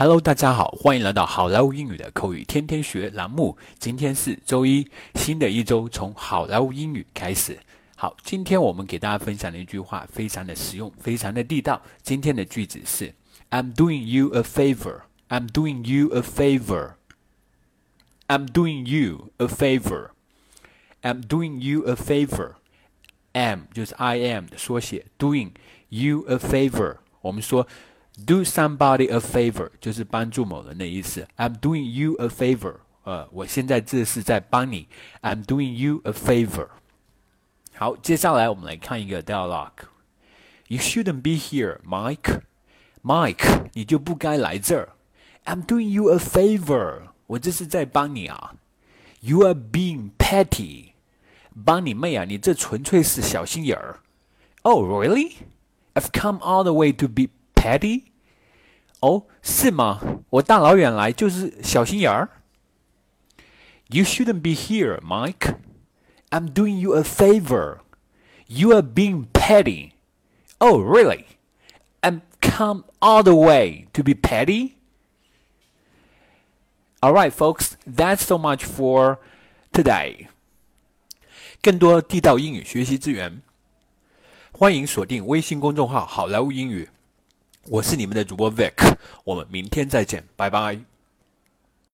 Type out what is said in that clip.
Hello，大家好，欢迎来到好莱坞英语的口语天天学栏目。今天是周一，新的一周从好莱坞英语开始。好，今天我们给大家分享的一句话非常的实用，非常的地道。今天的句子是：I'm doing you a favor. I'm doing you a favor. I'm doing you a favor. I'm doing you a favor. Am 就是 I am 的缩写，doing you a favor。我们说。Do somebody a favor，就是帮助某人的意思。I'm doing you a favor，呃，我现在这是在帮你。I'm doing you a favor。好，接下来我们来看一个 dialogue。You shouldn't be here, Mike. Mike，你就不该来这儿。I'm doing you a favor，我这是在帮你啊。You are being petty，帮你妹啊！你这纯粹是小心眼儿。Oh, really? I've come all the way to be petty？哦，是吗？我大老远来就是小心眼儿。You shouldn't be here, Mike. I'm doing you a favor. You are being petty. Oh, really? I'm come all the way to be petty? All right, folks, that's so much for today. 更多地道英语学习资源，欢迎锁定微信公众号“好莱坞英语”。 我是你们的主播 Vic，我们明天再见，拜拜。